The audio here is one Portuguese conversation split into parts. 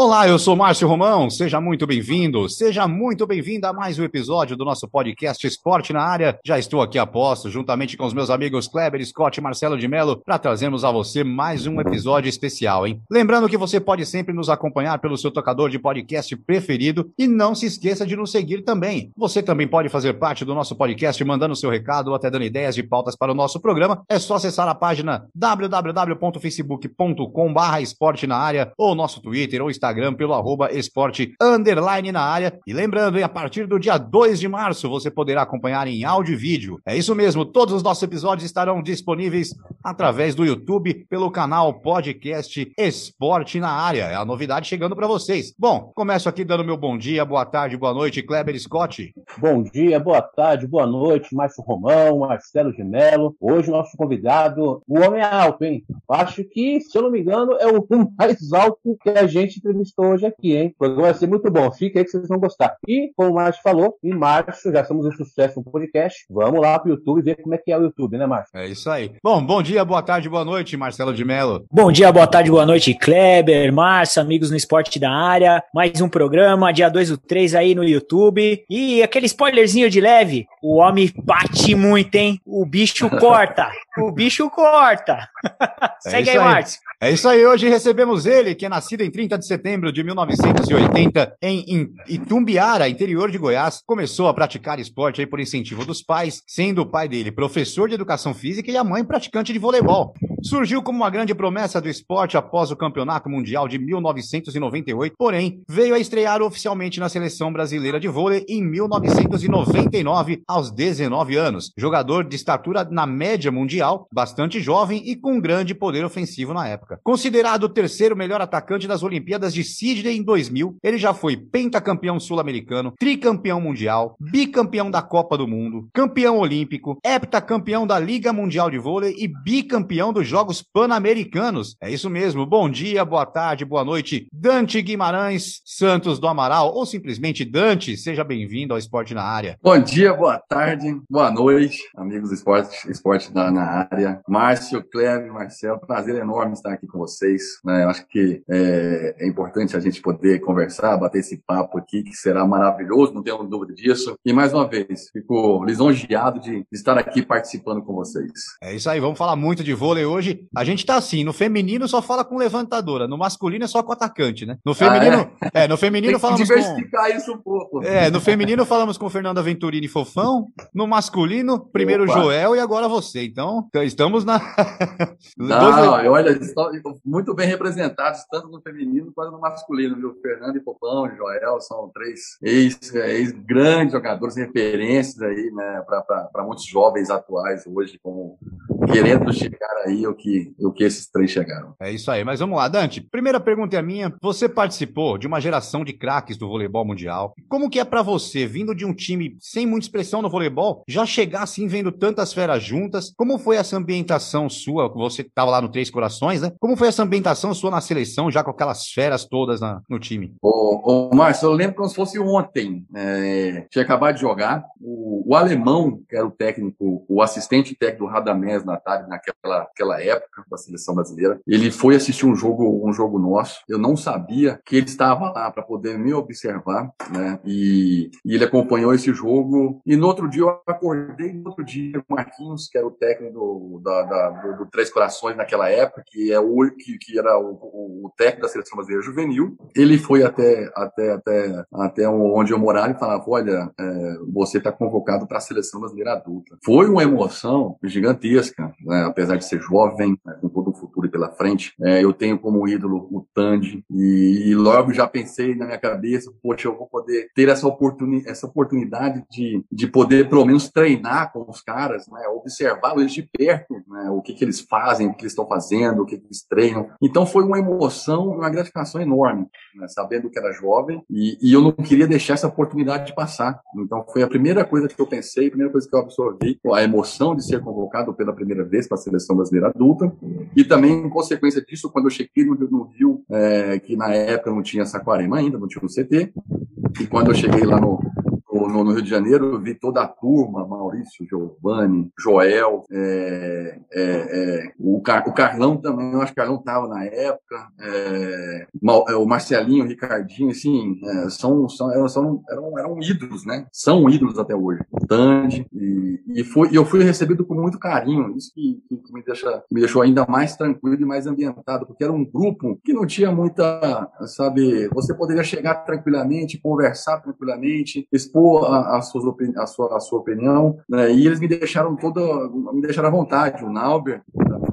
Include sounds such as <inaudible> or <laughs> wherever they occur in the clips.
Olá, eu sou Márcio Romão, seja muito bem-vindo, seja muito bem-vinda a mais um episódio do nosso podcast Esporte na Área. Já estou aqui a posto, juntamente com os meus amigos Kleber, Scott e Marcelo de Mello, para trazermos a você mais um episódio especial, hein? Lembrando que você pode sempre nos acompanhar pelo seu tocador de podcast preferido e não se esqueça de nos seguir também. Você também pode fazer parte do nosso podcast mandando seu recado ou até dando ideias de pautas para o nosso programa. É só acessar a página www.facebook.com/barra esporte na área ou nosso Twitter ou Instagram Instagram pelo arroba esporte underline na área. E lembrando, hein, a partir do dia 2 de março você poderá acompanhar em áudio e vídeo. É isso mesmo, todos os nossos episódios estarão disponíveis através do YouTube pelo canal Podcast Esporte na Área. É a novidade chegando para vocês. Bom, começo aqui dando meu bom dia, boa tarde, boa noite, Kleber Scott. Bom dia, boa tarde, boa noite, Márcio Romão, Marcelo de Mello. Hoje nosso convidado, o homem é alto, hein? Acho que, se eu não me engano, é o <laughs> mais alto que a gente entrevistou hoje aqui, hein? O programa vai ser muito bom. Fica aí que vocês vão gostar. E, como o Márcio falou, em março já estamos um sucesso no podcast. Vamos lá pro YouTube ver como é que é o YouTube, né, Márcio? É isso aí. Bom, bom dia, boa tarde, boa noite, Marcelo de Mello. Bom dia, boa tarde, boa noite, Kleber, Márcio, amigos no esporte da área. Mais um programa, dia 2 do 3 aí no YouTube. E aquele spoilerzinho de leve, o homem bate muito, hein? O bicho <laughs> corta. o bicho corta. É Segue aí, Márcio. É isso aí, hoje recebemos ele, que é nascido em 30 de setembro de 1980 em Itumbiara, interior de Goiás. Começou a praticar esporte aí por incentivo dos pais, sendo o pai dele professor de educação física e a mãe praticante de voleibol. Surgiu como uma grande promessa do esporte após o Campeonato Mundial de 1998, porém veio a estrear oficialmente na seleção brasileira de vôlei em 1999, aos 19 anos. Jogador de estatura na média mundial, bastante jovem e com grande poder ofensivo na época. Considerado o terceiro melhor atacante das Olimpíadas de Sydney em 2000, ele já foi pentacampeão sul-americano, tricampeão mundial, bicampeão da Copa do Mundo, campeão olímpico, heptacampeão da Liga Mundial de Vôlei e bicampeão dos Jogos Pan-Americanos. É isso mesmo. Bom dia, boa tarde, boa noite. Dante Guimarães Santos do Amaral, ou simplesmente Dante, seja bem-vindo ao Esporte na Área. Bom dia, boa tarde, boa noite, amigos do Esporte, esporte na, na área. Márcio, Cleber, Marcelo, prazer enorme estar aqui com vocês. Né? Eu acho que é, é, importante a gente poder conversar, bater esse papo aqui, que será maravilhoso, não tenho dúvida disso. E mais uma vez, fico lisonjeado de estar aqui participando com vocês. É isso aí, vamos falar muito de vôlei hoje. A gente tá assim, no feminino só fala com levantadora, no masculino é só com atacante, né? No feminino, ah, é? é? no feminino falamos diversificar com... isso um pouco. É, no feminino falamos com Fernando Venturini Fofão, no masculino, primeiro Opa. Joel e agora você. Então, estamos na <laughs> Não, olha, muito bem representados, tanto no feminino quanto no masculino, viu? Fernando e Popão, Joel, são três ex-grandes ex jogadores, referências aí, né, para muitos jovens atuais hoje, como querendo chegar aí o que, o que esses três chegaram. É isso aí, mas vamos lá, Dante. Primeira pergunta é a minha. Você participou de uma geração de craques do voleibol mundial. Como que é para você, vindo de um time sem muita expressão no voleibol, já chegar assim vendo tantas feras juntas? Como foi essa ambientação sua? Você estava lá no Três Corações, né? Como foi essa ambientação sua na seleção, já com aquelas feras todas na, no time? Ô, ô Márcio, eu lembro como se fosse ontem. É, tinha acabado de jogar. O, o, alemão, que era o técnico, o assistente técnico do Radamés na tarde, naquela aquela época da seleção brasileira, ele foi assistir um jogo, um jogo nosso. Eu não sabia que ele estava lá para poder me observar, né? E, e, ele acompanhou esse jogo. E no outro dia eu acordei, no outro dia, o Marquinhos, que era o técnico do, da, da, do, do Três Corações naquela época, que é o que, que era o, o, o, técnico da seleção brasileira juvenil. Ele foi até, até, até, até onde eu morava e falava: Olha, é, você está convocado para a seleção brasileira adulta. Foi uma emoção gigantesca, né? apesar de ser jovem jovem, né, com todo o futuro pela frente. É, eu tenho como ídolo o Tandy e, e, logo já pensei na minha cabeça, poxa, eu vou poder ter essa, oportuni essa oportunidade de, de poder pelo menos treinar com os caras, né, observá-los de perto, né, o que, que eles fazem, o que eles estão fazendo, o que, que eles treinam. Então foi uma emoção, uma gratificação enorme, né, sabendo que era jovem e, e eu não queria deixar essa oportunidade de passar. Então foi a primeira coisa que eu pensei, a primeira coisa que eu absorvi, a emoção de ser convocado pela primeira vez para a seleção brasileira adulta e também em consequência disso, quando eu cheguei no, no Rio, é, que na época não tinha Saquarema ainda, não tinha o CT, e quando eu cheguei lá no, no, no, Rio de Janeiro, vi toda a turma, Maurício, Giovanni, Joel, é, é, é, o, Car, o, Carlão também, eu acho que o Carlão estava na época, é, é, o Marcelinho, o Ricardinho, assim, é, são, são, eram, eram, eram ídolos, né? São ídolos até hoje. Tandy, e, e, foi, e eu fui recebido com muito carinho, isso que, que, me, deixa, me deixou ainda mais tranquilo e mais ambientado, porque era um grupo que não tinha muita, sabe, você poderia chegar tranquilamente, conversar tranquilamente, expor a, a, suas a, sua, a sua opinião, né? e eles me deixaram toda, me deixaram à vontade. O Nauber,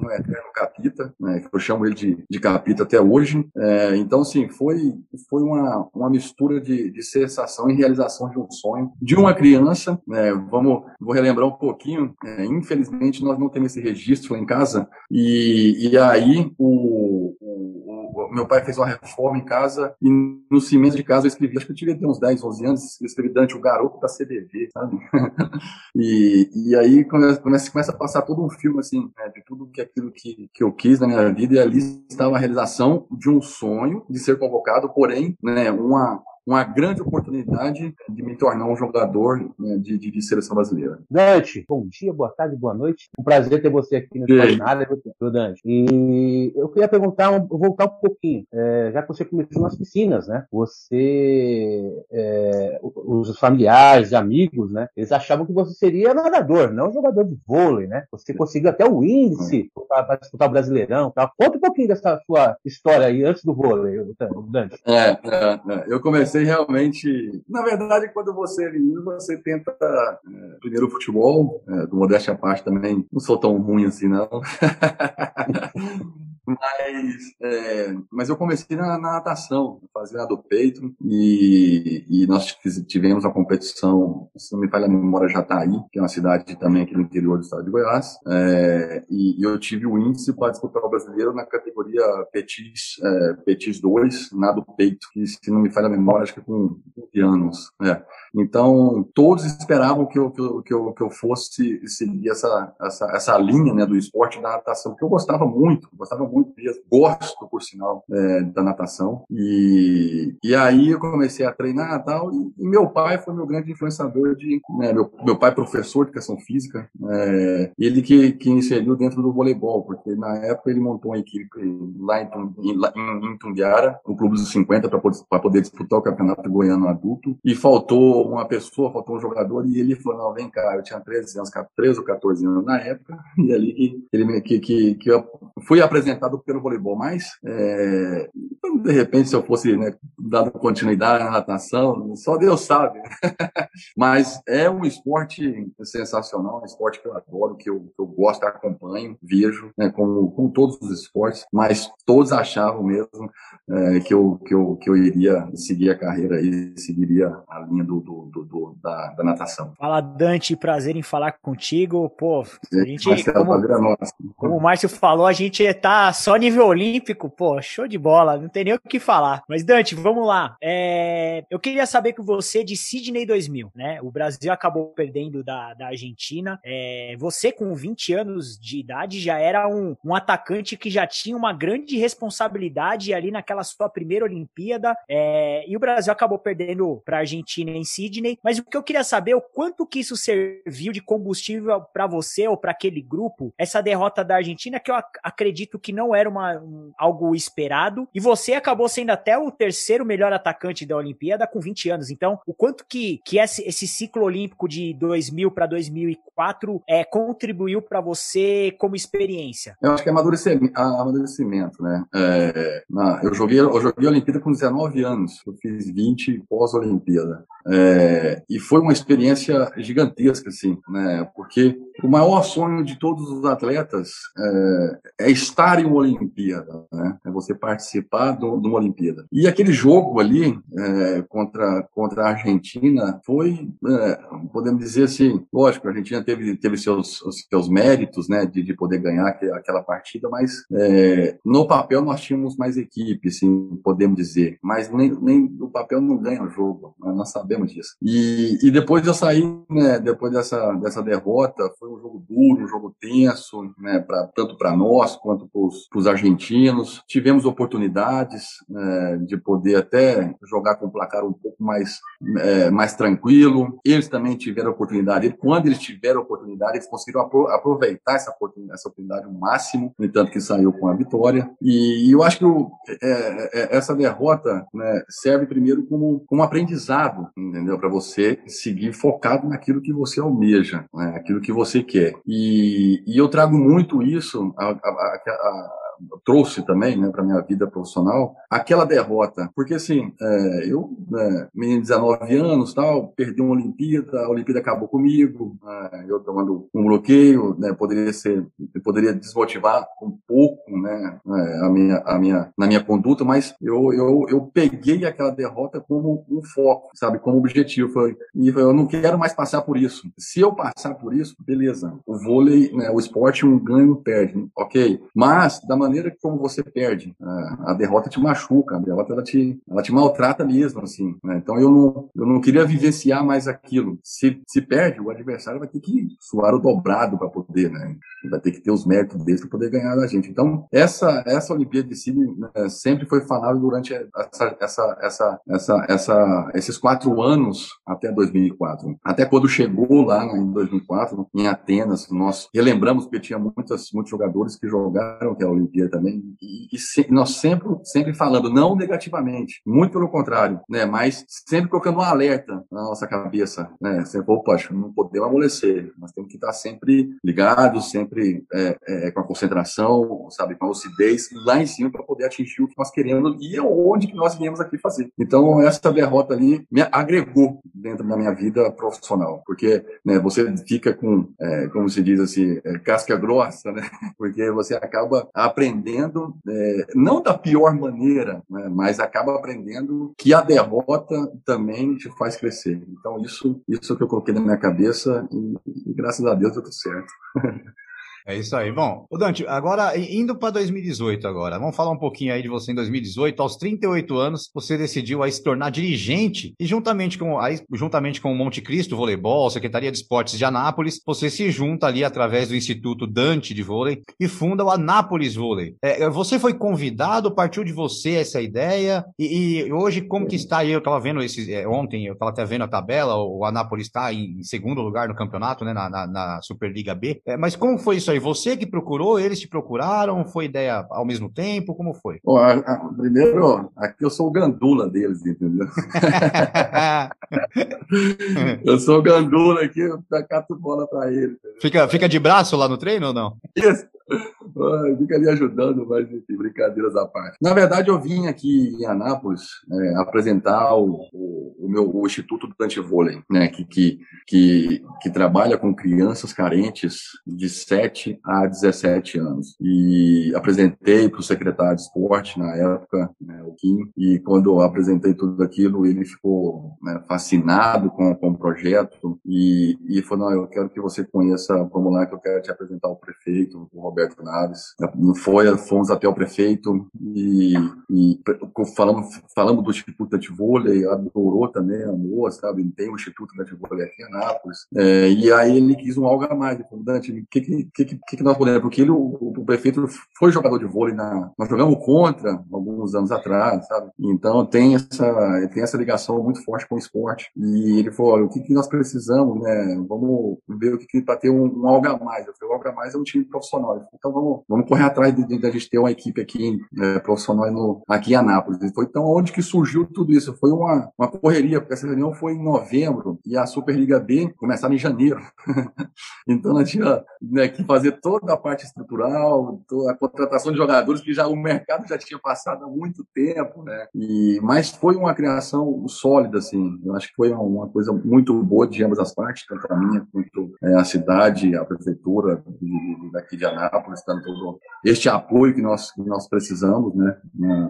é eterno capita, né? que eu chamo ele de, de capita até hoje. É, então, sim, foi, foi uma, uma mistura de, de sensação e realização de um sonho de uma criança. Né? Vamos, vou relembrar um pouquinho. É, infelizmente, nós não temos esse registro lá em casa, e, e aí o, o meu pai fez uma reforma em casa e no cimento de casa eu escrevi, acho que eu tive uns 10, 11 anos, escrevi Dante, o garoto da CDV, sabe? <laughs> e, e aí quando começa, começa a passar todo um filme, assim, né, de tudo que aquilo que, que eu quis na minha vida e ali estava a realização de um sonho de ser convocado, porém, né, uma uma grande oportunidade de me tornar um jogador né, de, de, de, seleção brasileira. Dante, bom dia, boa tarde, boa noite. Um prazer ter você aqui no Jornada, Dante. E eu queria perguntar, voltar um pouquinho, é, já que você começou nas piscinas, né? Você, é, os familiares, amigos, né? Eles achavam que você seria nadador, não jogador de vôlei, né? Você conseguiu até o índice para disputar o Brasileirão, tá? Conta um pouquinho dessa sua história aí antes do vôlei, Dante. É, é, é. eu comecei realmente. Na verdade, quando você é menino, você tenta. É, primeiro o futebol, é, do modéstia à parte também, não sou tão ruim assim, não. <laughs> Mas, é, mas eu comecei na, na natação, fazendo do peito, e, e nós tivemos a competição, se não me falha a memória, Jataí, que é uma cidade também aqui no interior do estado de Goiás, é, e, e, eu tive o índice para disputar o brasileiro na categoria Petis, é, Petis 2, nado peito, que se não me falha a memória, acho que com 20 anos. É. Então, todos esperavam que eu, que eu, que eu, que eu fosse seguir essa, essa, essa linha né, do esporte da natação, porque eu gostava muito, gostava muito mesmo, gosto, por sinal, é, da natação. E, e aí eu comecei a treinar tal, e, e meu pai foi meu grande influenciador de. Né, meu, meu pai, professor de educação física, é, ele que, que inseriu dentro do voleibol, porque na época ele montou uma equipe lá em, em, em Tumbiara, no Clube dos 50, para poder disputar o campeonato goiano adulto, e faltou uma pessoa, faltou um jogador, e ele falou, não, vem cá, eu tinha 13 anos, 13 ou 14 anos na época, <laughs> e ali que, ele, que, que, que eu fui apresentado pelo voleibol, mas é, de repente se eu fosse né, dado continuidade na natação, só Deus sabe. <laughs> mas é um esporte sensacional, um esporte que eu adoro, que eu, que eu gosto, acompanho, vejo, né, como, como todos os esportes, mas todos achavam mesmo é, que, eu, que, eu, que eu iria seguir a carreira e seguiria a linha do, do do, do, da, da, natação. Fala, Dante, prazer em falar contigo. Pô, a gente, Marcelo, como, como o Márcio falou, a gente tá só nível olímpico, pô, show de bola, não tem nem o que falar. Mas, Dante, vamos lá. É, eu queria saber com você de Sydney 2000, né? O Brasil acabou perdendo da, da Argentina. É, você, com 20 anos de idade, já era um, um atacante que já tinha uma grande responsabilidade ali naquela sua primeira Olimpíada. É, e o Brasil acabou perdendo para a Argentina em Sidney, mas o que eu queria saber é o quanto que isso serviu de combustível para você ou para aquele grupo, essa derrota da Argentina, que eu ac acredito que não era uma, um, algo esperado, e você acabou sendo até o terceiro melhor atacante da Olimpíada com 20 anos. Então, o quanto que, que esse, esse ciclo olímpico de 2000 para 2004 é, contribuiu para você como experiência? Eu acho que é amadurecimento, amadurecimento né? É, eu, joguei, eu joguei a Olimpíada com 19 anos, eu fiz 20 pós-Olimpíada. É, e foi uma experiência gigantesca, assim, né? Porque o maior sonho de todos os atletas é, é estar em uma Olimpíada, né? É você participar de uma Olimpíada. E aquele jogo ali é, contra, contra a Argentina foi, é, podemos dizer assim, lógico, a Argentina teve, teve seus, seus méritos, né, de, de poder ganhar aquela partida, mas é, no papel nós tínhamos mais equipe, assim, podemos dizer, mas nem, nem o papel não ganha o jogo, né? nós sabemos disso. E, e depois de eu sair, né, depois dessa, dessa derrota, foi um jogo duro, um jogo tenso, né, pra, tanto para nós quanto para os argentinos. Tivemos oportunidades é, de poder até jogar com um placar um pouco mais, é, mais tranquilo. Eles também tiveram oportunidade. Quando eles tiveram oportunidade, eles conseguiram aproveitar essa oportunidade, essa oportunidade ao máximo, no entanto que saiu com a vitória. E, e eu acho que o, é, é essa derrota né, serve primeiro como, como aprendizado, entendeu? Para você seguir focado naquilo que você almeja, né? aquilo que você quer. E, e eu trago muito isso, a, a, a, trouxe também, né, para minha vida profissional, aquela derrota. Porque, assim, é, eu, né, menino de 19 anos, tal, perdi uma Olimpíada, a Olimpíada acabou comigo, é, eu tomando um bloqueio, né, poderia ser, poderia desmotivar um pouco, né, é, a minha, a minha, na minha conduta, mas eu, eu, eu peguei aquela derrota como um foco, sabe, como objetivo. Foi, e eu não quero mais passar por isso. Se eu passar por isso, beleza. O vôlei, né, o esporte, um ganho perde, ok. Mas, da maneira como você perde. A, a derrota te machuca, a derrota ela te, ela te maltrata mesmo, assim. Né? Então eu não, eu não queria vivenciar mais aquilo. Se, se perde, o adversário vai ter que suar o dobrado para poder, né? Vai ter que ter os méritos dele para poder ganhar da gente. Então, essa, essa Olimpíada de Sydney né, sempre foi falado durante essa, essa, essa, essa, essa, esses quatro anos até 2004. Até quando chegou lá né, em 2004, em Atenas, nós relembramos porque tinha muitas, muitos jogadores que jogaram aquela Olimpíada também, e, e se, nós sempre, sempre falando, não negativamente, muito pelo contrário, né, mas sempre colocando um alerta na nossa cabeça, né, sempre, opa, não podemos amolecer, nós temos que estar sempre ligados, sempre é, é, com a concentração, sabe, com a lucidez lá em cima para poder atingir o que nós queremos e onde que nós viemos aqui fazer. Então, essa derrota ali me agregou dentro da minha vida profissional, porque né, você fica com, é, como se diz assim, é, casca grossa, né, <laughs> porque você acaba aprendendo aprendendo, é, não da pior maneira, né, mas acaba aprendendo que a derrota também te faz crescer. Então, isso, isso que eu coloquei na minha cabeça e, e graças a Deus deu tudo certo. <laughs> É isso aí. Bom, o Dante, agora indo para 2018 agora, vamos falar um pouquinho aí de você em 2018. Aos 38 anos, você decidiu aí se tornar dirigente e juntamente com aí, juntamente com o Monte Cristo Voleibol, Secretaria de Esportes de Anápolis, você se junta ali através do Instituto Dante de Vôlei e funda o Anápolis Vôlei. É, você foi convidado, partiu de você essa ideia e, e hoje como que está aí? Eu estava vendo esse é, ontem, eu estava até vendo a tabela, o Anápolis está em, segundo lugar no campeonato, né, na, na, na Superliga B. É, mas como foi isso aí? Foi você que procurou? Eles te procuraram? Foi ideia ao mesmo tempo? Como foi? A, a, primeiro, aqui eu sou o gandula deles, entendeu? <laughs> eu sou o gandula aqui, eu cato bola para eles. Fica, fica de braço lá no treino ou não? Isso. Fica ali ajudando, mas enfim, brincadeiras à parte. Na verdade, eu vim aqui em Anápolis é, apresentar o, o, o, meu o Instituto do Antivôlei, né, que, que, que, que trabalha com crianças carentes de 7 a 17 anos. E apresentei para o secretário de esporte na época, né, o Kim, e quando eu apresentei tudo aquilo, ele ficou né, fascinado com, com o projeto e, e falou, não, eu quero que você conheça, vamos lá que eu quero te apresentar o prefeito, o Roberto Naves. Foi, fomos até o prefeito e, e falamos, falamos do Instituto de Vôlei, adorou também, amou, sabe? Tem um Instituto de Vôlei aqui em Anápolis. É, e aí ele quis um algo a mais. Ele falou, Dante, o que, que, que, que nós podemos? Porque ele, o, o, prefeito foi jogador de vôlei, na, nós jogamos contra alguns anos atrás, sabe? Então tem essa, tem essa ligação muito forte com o esporte. E ele falou, o que, que nós precisamos, né? Vamos ver o que, que para ter um, um algo a mais. Eu falei, o algo a mais é um time profissional. Então vamos, vamos correr atrás de, de, a gente ter uma equipe aqui é, profissional no, aqui em Anápolis. Foi então onde que surgiu tudo isso? Foi uma, uma correria, porque essa reunião foi em novembro e a Superliga B começava em janeiro. <laughs> então nós tinha, né, que fazer toda a parte estrutural, toda a contratação de jogadores que já o mercado já tinha passado há muito tempo, né? E mas foi uma criação sólida, assim. Eu acho que foi uma coisa muito boa de ambas as partes, tanto a minha quanto é, a cidade, a prefeitura de, daqui de Anápolis, todo este apoio que nós que nós precisamos, né?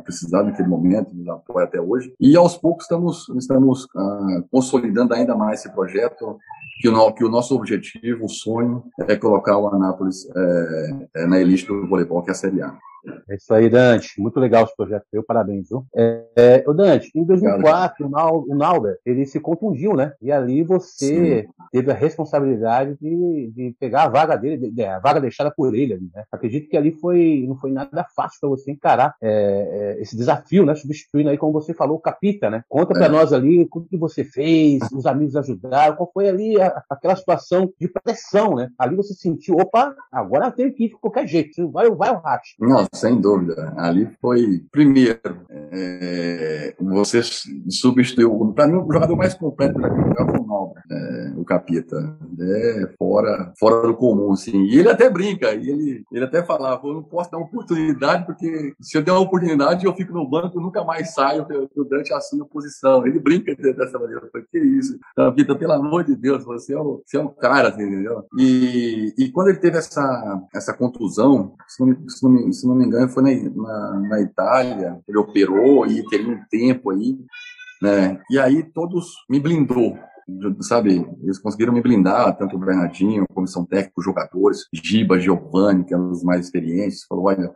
Precisava naquele momento, nos apoia até hoje. E aos poucos estamos estamos ah, consolidando ainda mais esse projeto que o, que o nosso objetivo, o sonho, é colocar o Anápolis é, é, na elite do voleibol, que é a Série A. É isso aí, Dante. Muito legal esse projeto seu, parabéns, viu? É, é, o Dante, em 2004, o Nauber, ele se contundiu, né? E ali você Sim. teve a responsabilidade de, de pegar a vaga dele, de, a vaga deixada por ele né? Acredito que ali foi, não foi nada fácil para você encarar é, é, esse desafio, né? Substituindo aí, como você falou, o Capita, né? Conta para é. nós ali o que você fez, os amigos ajudaram, qual foi ali a, aquela situação de pressão, né? Ali você sentiu, opa, agora eu tenho que ir de qualquer jeito, vai, vai o racha. Nossa, sem dúvida. Ali foi, primeiro, é, você substituiu. Para mim, o jogador mais completo da o é, o Capita. É fora, fora do comum, assim. E ele até brinca, ele, ele até falava: eu não posso dar uma oportunidade, porque se eu der uma oportunidade, eu fico no banco, nunca mais saio, o Dante assume a posição. Ele brinca dessa maneira. Eu falei: que isso? Capita, pelo amor de Deus, você é o, você é um cara, assim, entendeu? E, e quando ele teve essa, essa contusão, se não, se não, se não me engano, foi na, na, na Itália, ele operou e teria um tempo aí, né? E aí todos me blindou sabe, eles conseguiram me blindar, tanto o Bernardinho, comissão técnica, jogadores, Giba, Giovanni, que eram os mais experientes, falou, olha,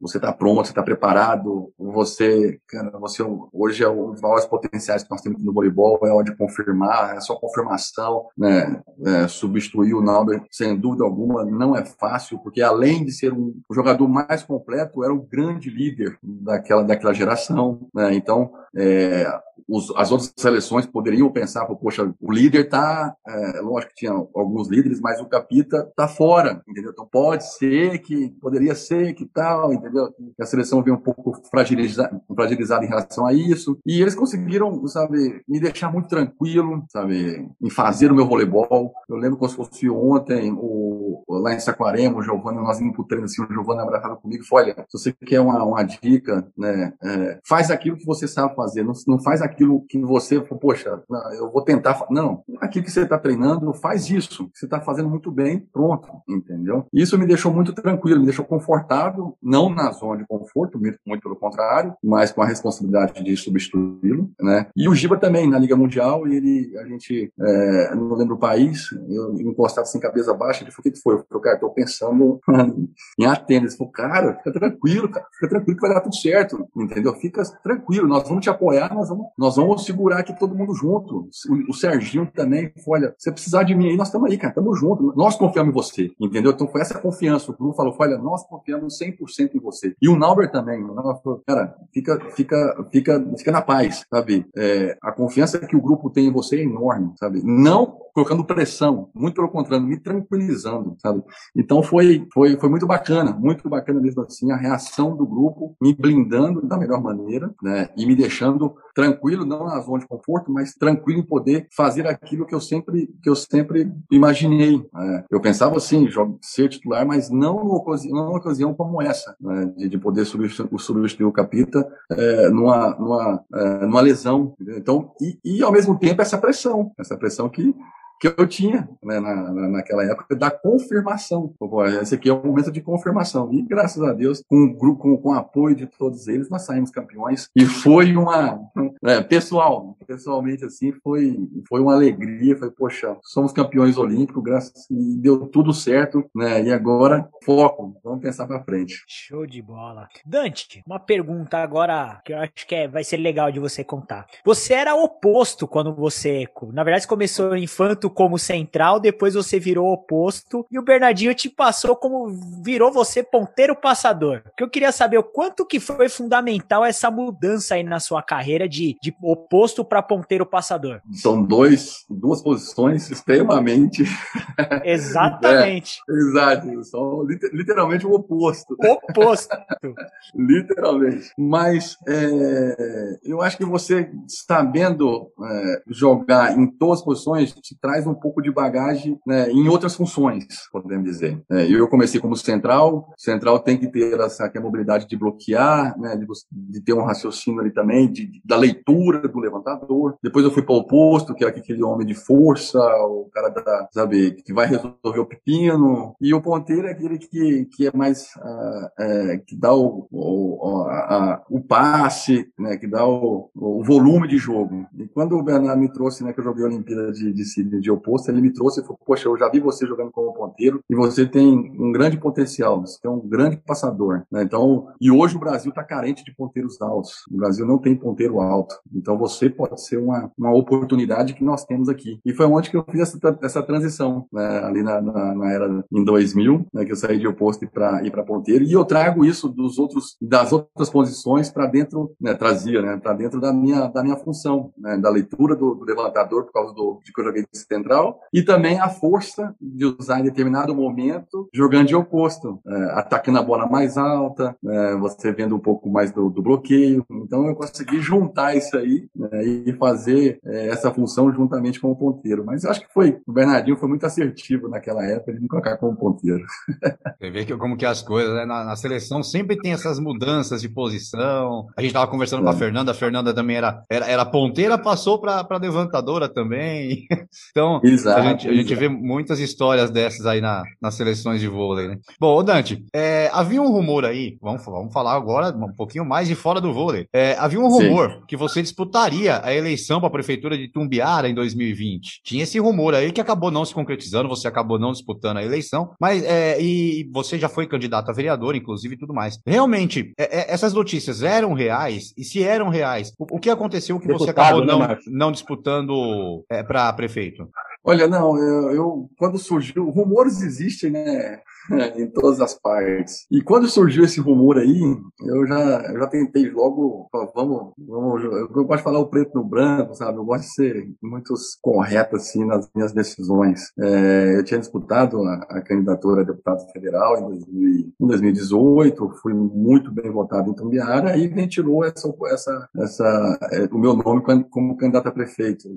você está pronto, você está preparado, você, cara, você hoje é um dos maiores potenciais que nós temos no voleibol, é hora de confirmar, é só confirmação, né, é, substituir o Nauber, sem dúvida alguma, não é fácil, porque além de ser um, o jogador mais completo, era o grande líder daquela, daquela geração, né, então, é, os, as outras seleções poderiam pensar, poxa, o líder tá, é, lógico que tinha alguns líderes, mas o capita tá fora, entendeu? Então pode ser que, poderia ser que tal, entendeu? Que a seleção veio um pouco fragilizada, fragilizada em relação a isso, e eles conseguiram, sabe, me deixar muito tranquilo, sabe, em fazer o meu voleibol. Eu lembro como se fosse ontem, o, lá em Saquarema, o Giovanni, nós indo pro treino assim, o Giovanni abraçado comigo, falou, olha, se você quer uma, uma dica, né, é, faz aquilo que você sabe fazer, não, não faz aquilo que você, poxa, eu vou tentar. Não, aquilo que você está treinando, faz isso. Você está fazendo muito bem, pronto, entendeu? Isso me deixou muito tranquilo, me deixou confortável, não na zona de conforto, muito, pelo contrário, mas com a responsabilidade de substituí-lo, né? E o Giba também, na Liga Mundial, ele, a gente, é, não lembro o país, eu encostado sem cabeça baixa, ele falou, o que foi? Eu falei, cara, tô pensando <laughs> em Atenas. Ele falou, cara, fica tranquilo, cara, fica tranquilo que vai dar tudo certo, entendeu? Fica tranquilo, nós vamos te apoiar, nós vamos, nós vamos segurar aqui todo mundo junto. O, o Serginho também, olha, se precisar de mim aí, nós estamos aí, cara, estamos juntos. Nós confiamos em você, entendeu? Então foi essa confiança. O Bruno falou, olha, nós confiamos 100% em você. E o Nauber também, o Nauber falou, cara, fica, fica, fica, fica na paz, sabe? É, a confiança que o grupo tem em você é enorme, sabe? Não colocando pressão, muito pelo contrário, me tranquilizando, sabe? Então foi, foi, foi muito bacana, muito bacana mesmo assim, a reação do grupo me blindando da melhor maneira, né? E me deixando tranquilo, não na zona de conforto, mas tranquilo em poder fazer aquilo que eu sempre, que eu sempre imaginei. Né? Eu pensava assim, ser titular, mas não numa ocasião, numa ocasião como essa, né? de, de, poder substituir, substituir o Capita é, numa, numa, é, numa lesão. Entendeu? Então, e, e ao mesmo tempo essa pressão, essa pressão que que eu tinha né, na, naquela época da confirmação. Esse aqui é o momento de confirmação. E graças a Deus, com o grupo, com, com o apoio de todos eles, nós saímos campeões. E foi uma. É, pessoal, pessoalmente assim, foi, foi uma alegria. Foi, poxa, somos campeões olímpicos, graças e deu tudo certo, né? E agora, foco, vamos pensar para frente. Show de bola. Dante, uma pergunta agora que eu acho que é, vai ser legal de você contar. Você era oposto quando você, na verdade, começou infanto como central, depois você virou oposto e o Bernardinho te passou como virou você ponteiro passador. Que eu queria saber o quanto que foi fundamental essa mudança aí na sua carreira de, de oposto para ponteiro passador. São dois, duas posições extremamente. <laughs> Exatamente. é, exato. São literalmente o oposto. Oposto. <laughs> literalmente. Mas é, eu acho que você sabendo é, jogar em todas as posições te traz mais um pouco de bagagem né, em outras funções, podemos dizer. É, eu comecei como central, central tem que ter essa que é a mobilidade de bloquear, né, de, de, ter um raciocínio ali também, de, de, da leitura do levantador. Depois eu fui para o oposto, que é aquele homem de força, o cara da, sabe, que vai resolver o pepino. E o ponteiro é aquele que, que é mais, uh, é, que dá o, o, a, o passe, né, que dá o, o volume de jogo. E quando o Bernardo me trouxe, né, que eu joguei a Olimpíada de, de, de oposto, ele me trouxe e falou, poxa, eu já vi você jogando como ponteiro e você tem um grande potencial, você é um grande passador. Né? Então, e hoje o Brasil está carente de ponteiros altos. O Brasil não tem ponteiro alto. Então você pode ser uma, uma oportunidade que nós temos aqui. E foi onde que eu fiz essa, essa transição, né? ali na, na, na, era em 2000, né? que eu saí de oposto para ir para ponteiro. E eu trago isso dos outros, das outras posições para dentro, né? trazia, né? para dentro da minha, da minha função, né? da leitura do, do levantador por causa do, de que eu joguei de central e também a força de usar em determinado momento jogando de oposto, é, atacando a bola mais alta, é, você vendo um pouco mais do, do, bloqueio. Então eu consegui juntar isso aí né, e fazer é, essa função juntamente com o ponteiro. Mas eu acho que foi, o Bernardinho foi muito assertivo naquela época de me colocar como ponteiro. <laughs> Você vê que, como que as coisas, né? na, na, seleção sempre tem essas mudanças de posição. A gente estava conversando com a é. Fernanda, a Fernanda também era, era, era ponteira, passou para levantadora também. <laughs> então, exato, a, gente, a gente vê muitas histórias dessas aí na, nas seleções de vôlei, né? Bom, Dante, é, havia um rumor aí, vamos, vamos falar agora um pouquinho mais de fora do vôlei. É, havia um rumor Sim. que você disputaria a eleição para a prefeitura de Tumbiara em 2020. Tinha esse rumor aí que acabou não se concretizando, você acabou não disputando a eleição, mas é, e você já foi candidato a vereador, inclusive, e tudo mais. Realmente, é, é, essas notícias eram reais? E se eram reais, o, o que aconteceu que Deputado, você acabou né, não, não disputando é, para prefeito? Olha, não, eu, eu, quando surgiu, rumores existem, né? <laughs> em todas as partes. E quando surgiu esse rumor aí, eu já, eu já tentei logo, vamos, vamos, eu gosto de falar o preto no branco, sabe? Eu gosto de ser muito correto, assim, nas minhas decisões. É, eu tinha disputado a, a, candidatura a deputado federal em, 2000, em 2018, fui muito bem votado em Tumbiara e ventilou essa, essa, essa, é, o meu nome como candidato a prefeito.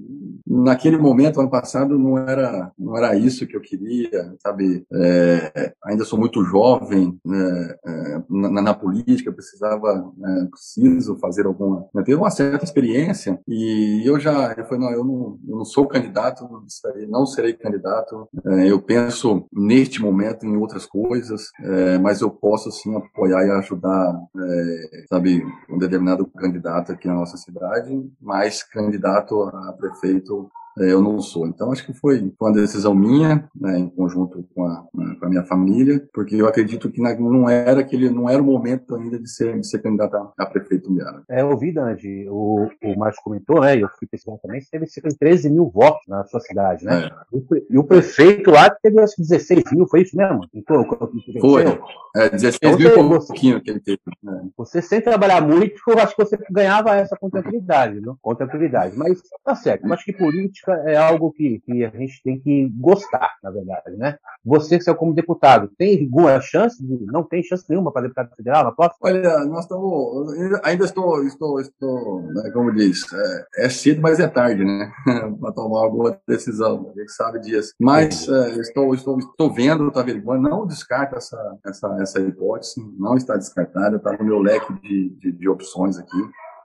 Naquele momento, ano passado, não era, não era isso que eu queria, sabe? É, ainda sou muito jovem né, é, na, na, política, precisava, né, preciso fazer alguma, né, ter uma certa experiência e eu já, eu falei, não, eu não, eu não sou candidato, não serei candidato, é, eu penso neste momento em outras coisas, é, mas eu posso sim apoiar e ajudar, é, sabe, um determinado candidato aqui na nossa cidade, mas candidato a prefeito eu não sou. Então, acho que foi uma decisão minha, né, em conjunto com a, com a minha família, porque eu acredito que não era aquele, não era o momento ainda de ser, de ser candidato a, prefeito Miara. É, eu vi, Dante, o, o Márcio comentou, né, eu fui pesquisar também, teve cerca de 13 mil votos na sua cidade, né? É. E o prefeito lá teve, acho que 16 mil, foi isso mesmo? Então, foi. É, 16 então, mil e pouquinho que ele teve. Né? Você, sem trabalhar muito, eu acho que você ganhava essa contemporaneidade, né? Contemporaneidade. Mas tá certo, eu acho que política é algo que, que a gente tem que gostar, na verdade, né? Você, que é como deputado, tem alguma chance? De, não tem chance nenhuma para deputado federal na próxima? Olha, nós estamos. Ainda estou, estou, estou né, como diz, é, é, cedo, mas é tarde, né? <laughs> para tomar alguma decisão. A gente sabe disso. Mas é, estou, estou, estou vendo, estou averiguando, não descarta essa, essa, essa hipótese, não está descartada, está no meu leque de, de, de opções aqui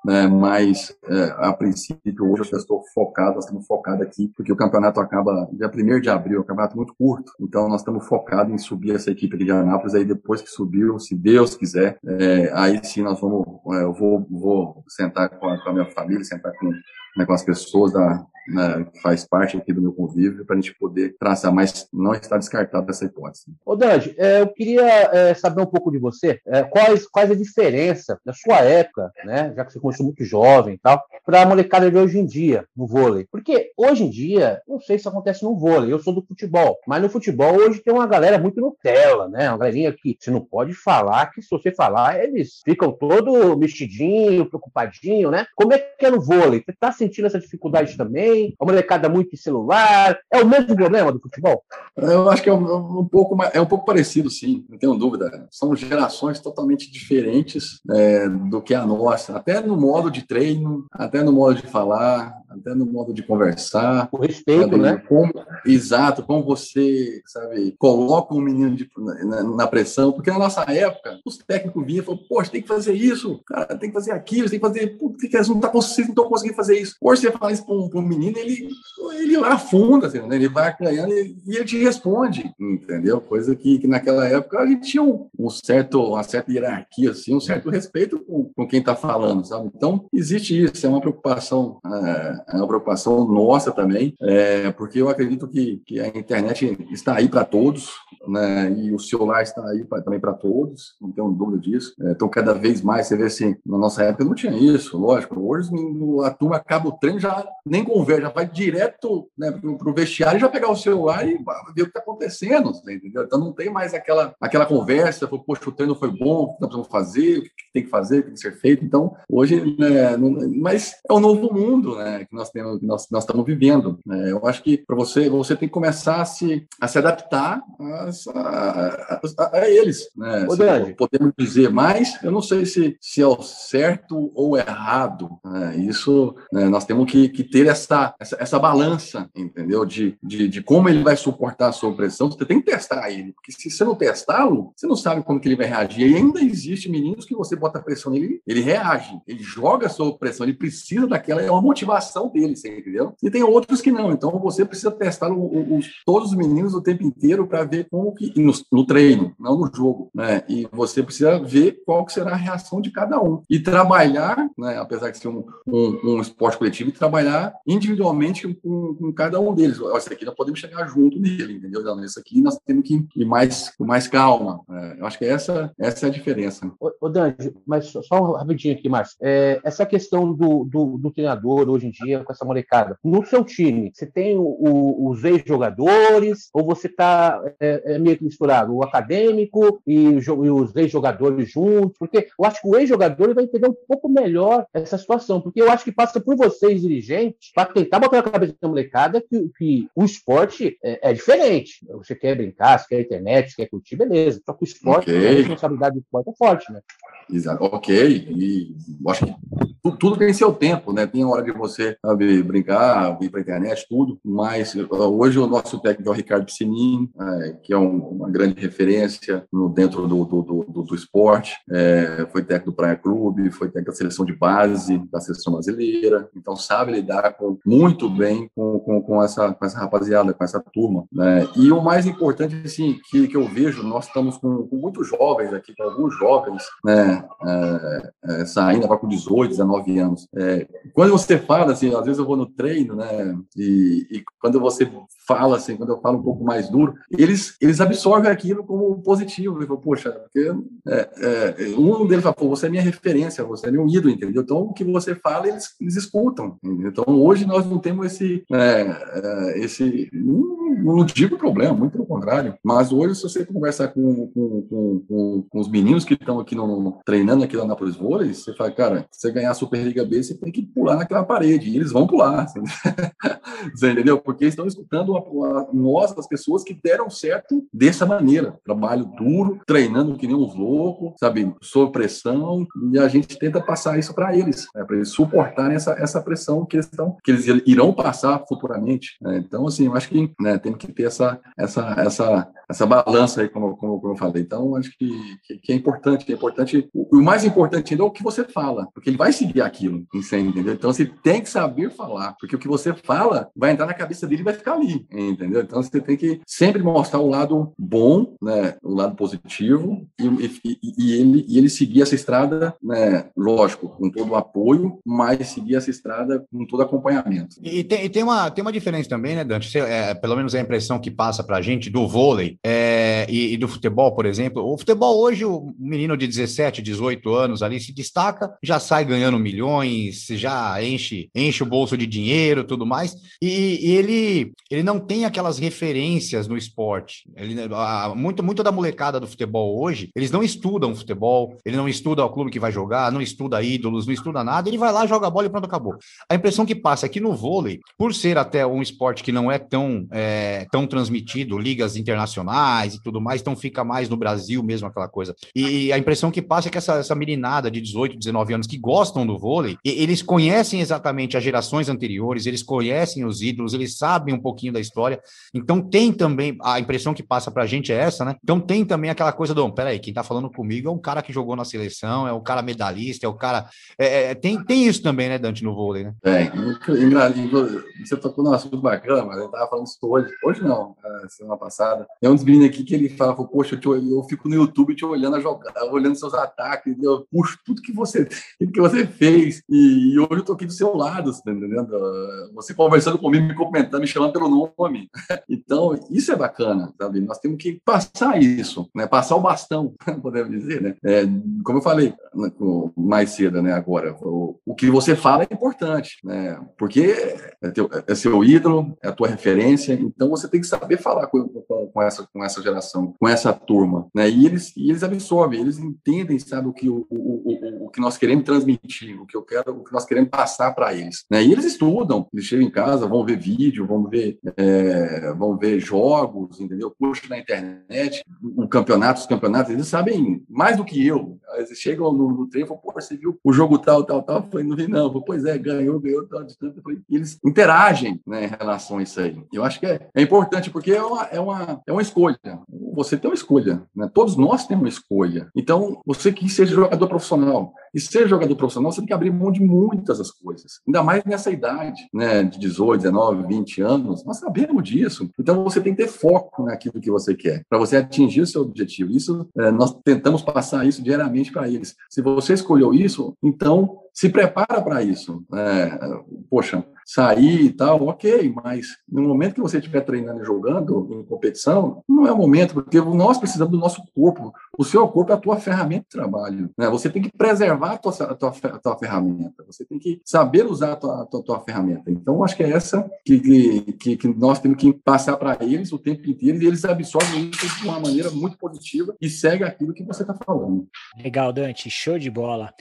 né, mas é, a princípio hoje eu estou focado, nós estamos focados aqui, porque o campeonato acaba dia 1 de abril, é um campeonato muito curto, então nós estamos focados em subir essa equipe aqui de Anápolis, aí depois que subiu, se Deus quiser, é, aí sim nós vamos, é, eu vou, vou sentar com a, com a minha família, sentar com, né, com as pessoas da, né, que faz parte aqui do meu convívio, para a gente poder traçar, mas não está descartada essa hipótese. Ô, Dante, é, eu queria é, saber um pouco de você, é, quais, quais a diferença da sua época, né, já que você começou muito jovem e tal, para a molecada de hoje em dia, no vôlei? Porque hoje em dia, não sei se acontece no vôlei, eu sou do futebol, mas no futebol hoje tem uma galera muito Nutella, né, uma galerinha que você não pode falar, que se você falar, eles ficam todo mexidinho, preocupadinho, né? Como é que é no vôlei? Você está sentindo essa dificuldade também? também, a molecada muito em celular. É o mesmo problema do futebol? Eu acho que é um, um pouco, é um pouco parecido, sim, não tenho dúvida. São gerações totalmente diferentes é, do que a nossa, até no modo de treino, até no modo de falar, até no modo de conversar. O respeito, sabe? né? Como, exato, como você, sabe, coloca um menino de, na, na, pressão, porque na nossa época, os técnicos vinham e falavam, poxa, tem que fazer isso, cara, tem que fazer aquilo, tem que fazer, putz, que eles não, tá, vocês não estão conseguindo fazer isso. Hoje você fala isso para um, um, menino, ele, ele afunda, assim, né? ele vai ganhando e, e, ele te responde, entendeu? Coisa que, que naquela época a gente tinha um, um, certo, uma certa hierarquia, assim, um certo respeito com, com quem está falando, sabe? Então, existe isso, é uma preocupação é, é uma preocupação nossa também, é, porque eu acredito que, que a internet está aí para todos, né, e o celular está aí pra, também para todos, não tenho dúvida disso. É, então, cada vez mais, você vê assim, na nossa época não tinha isso, lógico. Hoje a turma acaba o treino, já nem conversa, já vai direto né, para o vestiário já pegar o celular e ver o que está acontecendo, entendeu? Então, não tem mais aquela, aquela conversa, poxa, o treino foi bom, o que nós vamos fazer, o que tem que fazer, o que tem que ser feito. Então, hoje, né, não, mas é um novo mundo, né? Que nós temos, nós, nós estamos vivendo. Né? Eu acho que para você, você tem que começar a se, a se adaptar a, a, a, a eles. Né? podemos dizer, mas eu não sei se, se é o certo ou errado. Né? Isso né, nós temos que, que ter essa, essa, essa, balança, entendeu? De, de, de como ele vai suportar a sua pressão. Você tem que testar ele, porque se você não testá-lo, você não sabe como que ele vai reagir. E ainda existe meninos que você bota pressão nele, ele reage, ele joga a sua pressão, ele precisa daquela, é uma motivação dele, você entendeu? E tem outros que não. Então você precisa testar o, o, todos os meninos o tempo inteiro para ver como que no, no, treino, não no jogo, né? E você precisa ver qual será a reação de cada um e trabalhar, né? Apesar de ser um, um, um esporte coletivo, trabalhar individualmente com, com, cada um deles. Esse aqui nós podemos chegar junto nele, entendeu? Esse aqui nós temos que ir mais com mais calma. Né? Eu acho que essa essa é a diferença. Ô, ô mas só, só rapidinho aqui, Márcio. É, essa questão do, do, do treinador hoje em dia com essa molecada. No seu time, você tem o, o, os ex-jogadores ou você está é, é, meio que misturado o acadêmico e, e os ex-jogadores juntos? Porque eu acho que o ex-jogador vai entender um pouco melhor essa situação, porque eu acho que passa por vocês, dirigentes, para tentar botar na cabeça da molecada que, que o esporte é, é, diferente. Você quer brincar, você quer internet, você quer curtir, beleza. Só que o esporte, okay. a responsabilidade do esporte é forte, né? Exato. Ok. E acho que tudo tem seu tempo, né? Tem hora de você sabe, brincar, vir para a internet, tudo. Mas hoje o nosso técnico é o Ricardo Piscinin, é, que é um, uma grande referência no, dentro do, do, do, do esporte. É, foi técnico do Praia Clube, foi técnico da seleção de base da seleção brasileira. Então sabe lidar com, muito bem com, com, com, essa, com essa rapaziada, com essa turma. Né? E o mais importante, assim, que, que eu vejo, nós estamos com, com muitos jovens aqui, com alguns jovens, né? É, é, saindo agora com 18, 19 anos. É, quando você fala, assim, às vezes eu vou no treino, né? E, e, quando você fala, assim, quando eu falo um pouco mais duro, eles, eles absorvem aquilo como positivo. Eu falo, poxa, porque é, é, um deles fala, pô, você é minha referência, você é meu ídolo, entendeu? Então, o que você fala, eles, eles escutam. Entendeu? Então, hoje nós não temos esse, é, esse não, digo problema, muito pelo contrário, mas hoje se você conversar com, com, com, com os meninos que estão aqui no, treinando aqui lá na Plus Vôlei, você fala, cara, você ganhar a Superliga B, você tem que pular naquela parede, e eles vão pular, <laughs> você entendeu? Porque estão escutando a, a, nós, as pessoas que deram certo dessa maneira, trabalho duro, treinando que nem uns loucos, sabe, sob pressão, e a gente tenta passar isso para eles, né, para eles suportarem essa, essa pressão que eles, estão, que eles irão passar futuramente. Né? Então, assim, eu acho que né, tem que ter essa, essa, essa, essa balança aí, como, como, como eu falei. Então, acho que, que, que é importante, é importante o mais importante ainda é o que você fala, porque ele vai seguir aquilo, entendeu? Então você tem que saber falar, porque o que você fala vai entrar na cabeça dele e vai ficar ali, entendeu? Então você tem que sempre mostrar o lado bom, né, o lado positivo e, e, e ele, e ele seguir essa estrada, né, lógico, com todo o apoio, mas seguir essa estrada com todo acompanhamento. E tem, e tem, uma, tem uma diferença também, né, Dante? Você, é, pelo menos a impressão que passa pra gente do vôlei é, e, e do futebol, por exemplo. O futebol hoje, o menino de 17, 18 anos ali se destaca, já sai ganhando milhões, já enche, enche o bolso de dinheiro, tudo mais. E, e ele, ele não tem aquelas referências no esporte. Ele, a, muito, muito da molecada do futebol hoje, eles não estudam futebol, ele não estuda o clube que vai jogar, não estuda ídolos, não estuda nada, ele vai lá, joga a bola e pronto, acabou. A impressão que passa é que no vôlei, por ser até um esporte que não é tão é tão transmitido, ligas internacionais e tudo mais, então fica mais no Brasil mesmo aquela coisa. E a impressão que passa é que essa, essa meninada de 18, 19 anos que gostam do vôlei, eles conhecem exatamente as gerações anteriores, eles conhecem os ídolos, eles sabem um pouquinho da história, então tem também, a impressão que passa pra gente é essa, né? Então tem também aquela coisa do, peraí, quem tá falando comigo é um cara que jogou na seleção, é um cara medalhista, é o cara... É, é, tem, tem isso também, né, Dante, no vôlei, né? É, você tocou num assunto bacana, mas eu tava falando isso hoje, hoje não, semana passada. É um dos meninos aqui que ele fala, poxa, eu, eu fico no YouTube te olhando a jogar, olhando seus ataques, eu puxo tudo que você, que você fez, e, e hoje eu tô aqui do seu lado, você tá entendendo? Você conversando comigo, me cumprimentando, me chamando pelo nome. <laughs> Então, isso é bacana, sabe? Nós temos que passar isso, né? Passar o bastão, <laughs> podemos dizer, né? É, como eu falei né, mais cedo, né? Agora, o, o que você fala é importante, né? Porque é, teu, é seu ídolo, é a tua referência, então você tem que saber falar com, com, com, essa, com essa geração, com essa turma, né? E eles, e eles absorvem, eles entendem, sabe, o que, o, o, o, que nós queremos transmitir, o que eu quero, o que nós queremos passar para eles, né? E eles estudam, eles chegam em casa, vão ver vídeo, vão ver, é, vão ver jogos, entendeu? Puxa na internet, um campeonato, os campeonatos, eles sabem mais do que eu. Eles chegam no, no treino e falam, pô, você viu o jogo tal, tal, tal? Eu falei, não vi não. Falei, pois é, ganhou, ganhou, tal, de tanto. Eles interagem né, em relação a isso aí. Eu acho que é, é importante, porque é uma, é, uma, é uma escolha. Você tem uma escolha, né? Todos nós temos uma escolha. Então, você que seja jogador profissional, e ser jogador profissional, você tem que abrir mão de muitas das coisas. Ainda mais nessa idade, né, de 18, 19, 20 anos, nós sabemos disso. Então, você tem que ter foco naquilo que você quer, para você atingir o seu objetivo. Isso, é, nós tentamos passar isso diariamente para eles. Se você escolheu isso, então se prepara para isso. É, poxa, sair e tal, ok, mas no momento que você estiver treinando e jogando em competição, não é o momento, porque nós precisamos do nosso corpo. O seu corpo é a tua ferramenta de trabalho. Né? Você tem que preservar a tua, a tua, a tua ferramenta, você tem que saber usar a tua, a tua, tua ferramenta. Então, acho que é essa que, que, que nós temos que passar para eles o tempo inteiro e eles absorvem isso de uma maneira muito positiva e segue aquilo que você está falando. Legal, Dante, show de bola.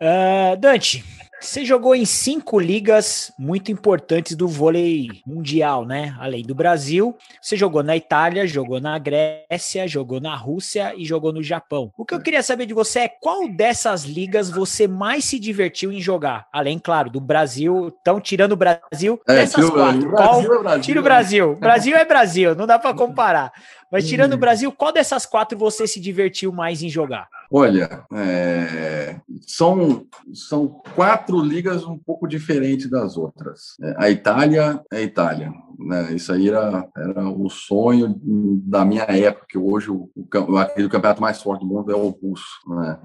Uh, Dante, você jogou em cinco ligas muito importantes do vôlei mundial, né? Além do Brasil, você jogou na Itália, jogou na Grécia, jogou na Rússia e jogou no Japão. O que eu queria saber de você é qual dessas ligas você mais se divertiu em jogar? Além, claro, do Brasil. Então, tirando o Brasil, é, dessas quatro. Qual... É Brasil, Tira o Brasil. Brasil é Brasil, não dá para comparar. Mas tirando o hum. Brasil, qual dessas quatro você se divertiu mais em jogar? Olha, é, são, são quatro ligas um pouco diferentes das outras. É, a Itália é a Itália. Né? Isso aí era, era o sonho da minha época, que hoje o, o, o campeonato mais forte do mundo é o russo. Né?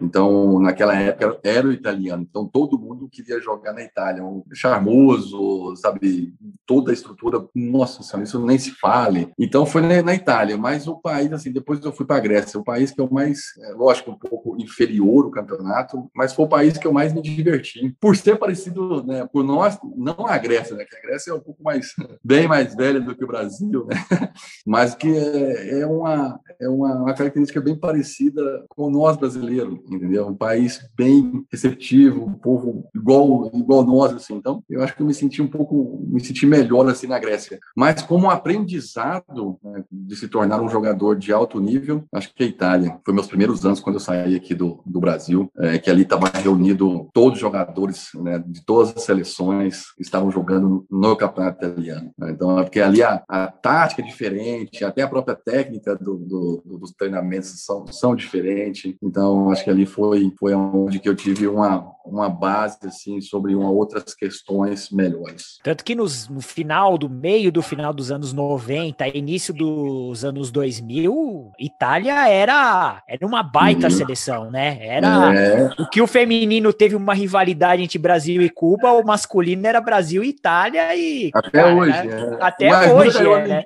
Então, naquela época, era o italiano. Então, todo mundo queria jogar na Itália. Um charmoso, sabe? Toda a estrutura. Nossa senhora, isso nem se fale. Então, foi na, Itália. Mas o país, assim, depois eu fui para a Grécia. O país que eu mais, é, lógico, um pouco inferior o campeonato, mas foi o país que eu mais me diverti. Por ser parecido, né? Por nós, não a Grécia, né? Que a Grécia é um pouco mais, <laughs> bem mais velha do que o Brasil, né? <laughs> Mas que é, é uma, é uma, uma característica bem parecida com nós brasileiros entendeu? Um país bem receptivo, um povo igual igual nós assim. Então, eu acho que eu me senti um pouco, me senti melhor assim na Grécia. Mas como aprendizado né, de se tornar um jogador de alto nível, acho que a Itália foi meus primeiros anos quando eu saí aqui do, do Brasil, é, que ali estava reunido todos os jogadores né, de todas as seleções que estavam jogando no campeonato italiano. Né? Então, é porque ali a, a tática é diferente, até a própria técnica do, do, dos treinamentos são, são diferentes. Então, acho que ali foi, foi onde que eu tive uma, uma base assim sobre uma, outras questões melhores. Tanto que nos, no final do meio do final dos anos 90, início dos anos 2000, Itália era era uma baita uhum. seleção, né? Era é. o que o feminino teve uma rivalidade entre Brasil e Cuba, o masculino era Brasil e Itália e até cara, hoje, é. até Mas hoje, é, né?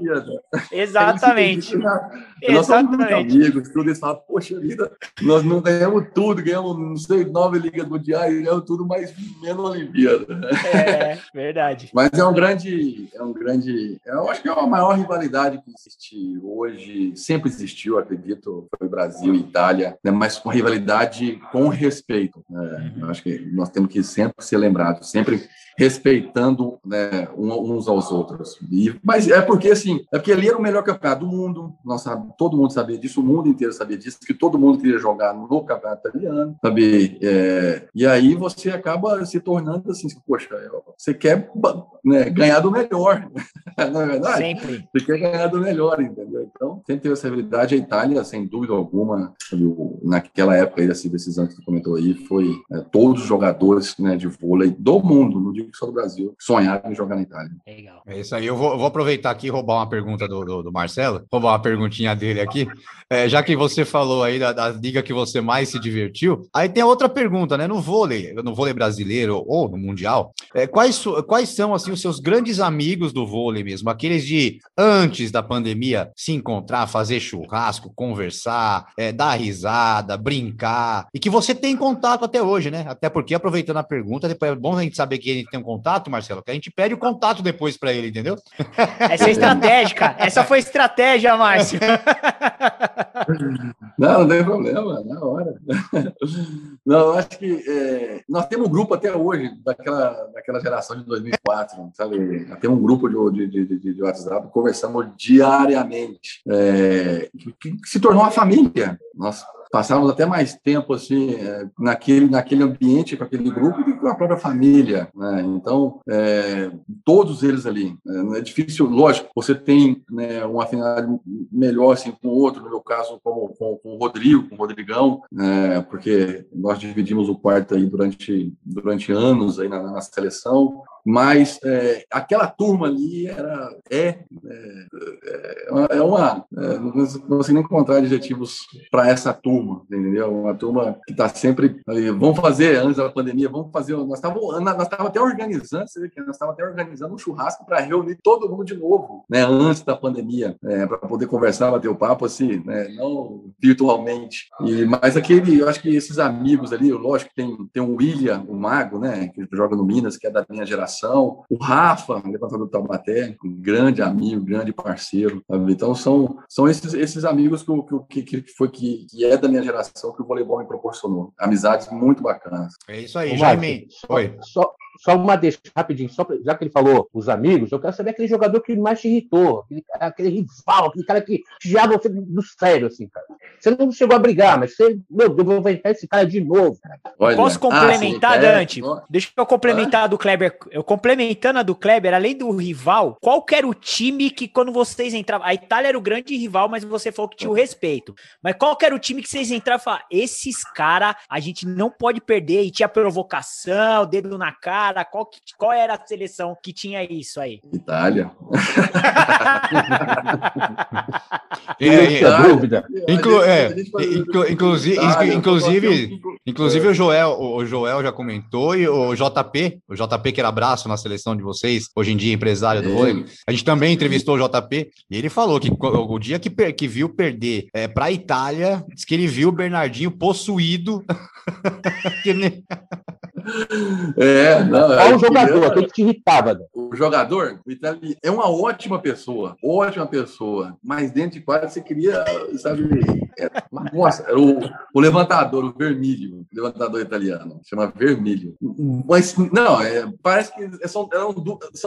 Exatamente. <laughs> Nós somos amigos, tudo isso poxa vida, nós não ganhamos tudo, ganhamos, não sei, nove ligas mundiais, ganhamos tudo, mas menos Olimpíada. É, verdade. <laughs> mas é um grande, é um grande, eu acho que é a maior rivalidade que existe hoje, sempre existiu, acredito, foi Brasil e Itália, né, mas com rivalidade com respeito. Né? Uhum. Eu acho que nós temos que sempre ser lembrados, sempre respeitando né, uns aos outros. E, mas é porque, assim, é porque ali era o melhor campeonato do mundo, nós sabe, todo mundo sabia disso, o mundo inteiro sabia disso, que todo mundo queria jogar no campeonato italiano, sabe? É, e aí você acaba se tornando assim, poxa, você quer né, ganhar do melhor, <laughs> não é verdade? Sempre. Você quer ganhar do melhor, entendeu? Então, tem que ter essa habilidade. A Itália, sem dúvida alguma, naquela época aí, dessa decisão que você comentou aí, foi é, todos os jogadores né, de vôlei do mundo, não digo só do Brasil, sonharam em jogar na Itália. Legal. É isso aí. Eu vou, vou aproveitar aqui e roubar uma pergunta do, do, do, Marcelo, roubar uma perguntinha dele aqui. É, já que você falou aí da, da liga que você mais se divertiu, aí tem outra pergunta, né? No vôlei, no vôlei brasileiro ou no Mundial, é, quais, quais são assim os seus grandes amigos do vôlei mesmo? Aqueles de antes da pandemia se encontrar, fazer churrasco, conversar, é, dar risada, brincar, e que você tem contato até hoje, né? Até porque, aproveitando a pergunta, depois é bom a gente saber que a gente tem um contato, Marcelo, que a gente pede o contato depois para ele, entendeu? Essa é estratégica. Essa foi estratégia, Márcio. <laughs> Não, não tem problema, na hora. <laughs> Não, eu acho que é, nós temos um grupo até hoje, daquela, daquela geração de 2004, sabe? Tem um grupo de, de, de, de WhatsApp, conversamos diariamente, é, que, que, se tornou uma família. Nós passávamos até mais tempo assim é, naquele naquele ambiente com aquele grupo do que com a própria família né? então é, todos eles ali é, é difícil lógico você tem né, uma afinidade melhor assim com o outro no meu caso como com, com o Rodrigo com o Rodrigão né? porque nós dividimos o quarto aí durante durante anos aí na, na seleção mas é, aquela turma ali era é é, é, é uma é, não consigo nem encontrar adjetivos para essa turma entendeu? Uma turma que está sempre ali, vamos fazer antes da pandemia vamos fazer nós estávamos nós estávamos até organizando nós estávamos até organizando um churrasco para reunir todo mundo de novo né antes da pandemia é, para poder conversar bater o papo assim né, não virtualmente. E mas aquele eu acho que esses amigos ali lógico que tem tem um William o mago né que joga no Minas que é da minha geração O Rafa, levantador do Taubaté, um grande amigo, grande parceiro. Sabe? Então, são, são esses, esses amigos que, que, que, foi, que, que é da minha geração que o voleibol me proporcionou. Amizades muito bacanas. É isso aí, Jaime. Oi. Só, só uma deixa rapidinho, só pra, já que ele falou os amigos, eu quero saber aquele jogador que mais te irritou, aquele, aquele rival, aquele cara que já você do sério, assim, cara. Você não chegou a brigar, mas você, meu Deus, vou enfrentar esse cara de novo. Olha, Posso complementar, ah, Dante? É, Deixa eu complementar ah. do Kleber. Eu complementando a do Kleber, além do rival, qual era o time que quando vocês entravam. A Itália era o grande rival, mas você falou que tinha o respeito. Mas qual era o time que vocês entravam e falavam, esses caras a gente não pode perder? E tinha provocação, dedo na cara cara? Qual, que, qual era a seleção que tinha isso aí? Itália. <laughs> é, é, dúvida. Inclu, é, inclu, inclusive, Itália, inclusive, inclusive o Joel, o Joel já comentou e o JP, o JP que era abraço na seleção de vocês, hoje em dia empresário do vôlei, a gente também entrevistou o JP e ele falou que o dia que, que viu perder é, para a Itália, disse que ele viu o Bernardinho possuído. <laughs> é, não, Qual o jogador? Aquele que te irritava? O jogador é uma ótima pessoa, ótima pessoa, mas dentro de quadra você queria, sabe, é, nossa, era o, o levantador, o vermelho, o levantador italiano, chama vermelho. Mas, não, é, parece que são, eram,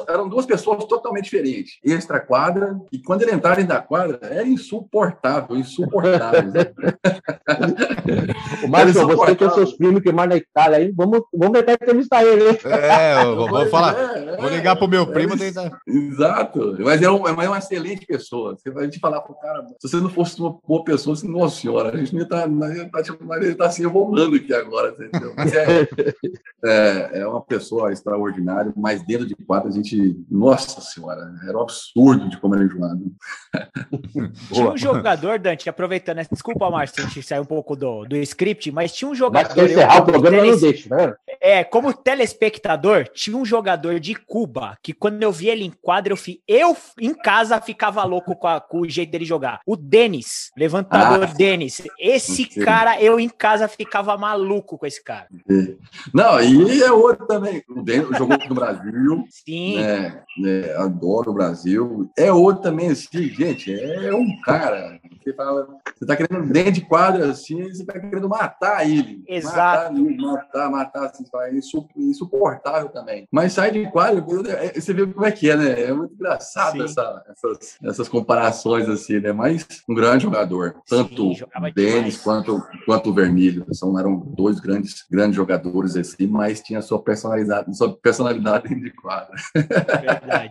eram duas pessoas totalmente diferentes, extra quadra, e quando ele entrava dentro da quadra, era insuportável, insuportável. <laughs> o Márcio, você tem seus primos que mais na Itália aí, vamos, vamos tentar entrevistar ele. É, eu vou, vou falar, é, vou ligar pro meu primo. É, tentar... Exato, mas é, um, é uma excelente pessoa. Você vai te falar pro cara, se você não fosse uma boa pessoa, você, nossa senhora, a gente não ia estar, tá, tá, tipo, ele tá se evoluindo aqui agora, entendeu? É, <laughs> é, é, uma pessoa extraordinária, mas dentro de quatro a gente, nossa senhora, era um absurdo de como ele jogava. <laughs> tinha um jogador, Dante, aproveitando, né? desculpa, Márcio, a gente saiu um pouco do, do script, mas tinha um jogador. Mas encerrar o programa, não deixa, né? É, como telespectador, tinha um jogador de Cuba que quando eu vi ele em quadra, eu, fi, eu em casa ficava louco com, a, com o jeito dele jogar. O Denis, levantador ah, Denis. Esse cara, eu em casa ficava maluco com esse cara. Não, e é outro também. O Denis jogou no Brasil. Sim. Né, né, adoro o Brasil. É outro também, assim, gente, é um cara. Você fala, você tá querendo dentro de quadra assim, você tá querendo matar ele. Exato. Matar, matar, matar assim, é insuportável também. Mas sai de quadra, é, você vê como é que é, né? É muito engraçado essa, essas, essas comparações assim, né? Mas um grande jogador, tanto Sim, o Denis quanto, quanto o Vermelho. São, eram dois grandes, grandes jogadores assim, mas tinha sua personalidade, sua personalidade dentro de quadra. Verdade.